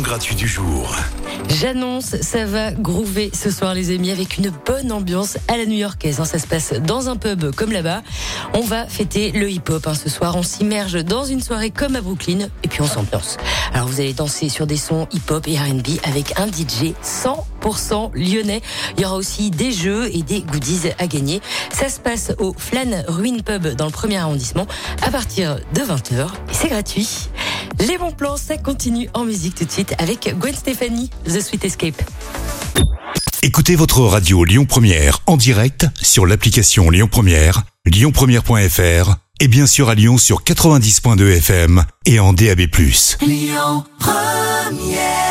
gratuit du jour. J'annonce, ça va groover ce soir les amis avec une bonne ambiance à la new-yorkaise. hein. Ça se passe dans un pub comme là-bas. On va fêter le hip-hop hein. ce soir. On s'immerge dans une soirée comme à Brooklyn et puis on s'ambiance. Alors vous allez danser sur des sons hip-hop et R&B avec un DJ 100% lyonnais. Il y aura aussi des jeux et des goodies à gagner. Ça se passe au Flan Ruin Pub dans le premier arrondissement à partir de 20h et c'est gratuit. Les bons plans, ça continue en musique tout de suite avec Gwen Stefani, The Sweet Escape. Écoutez votre radio Lyon Première en direct sur l'application Lyon Première, lyonpremière.fr et bien sûr à Lyon sur 90.2 FM et en DAB+. Lyon Première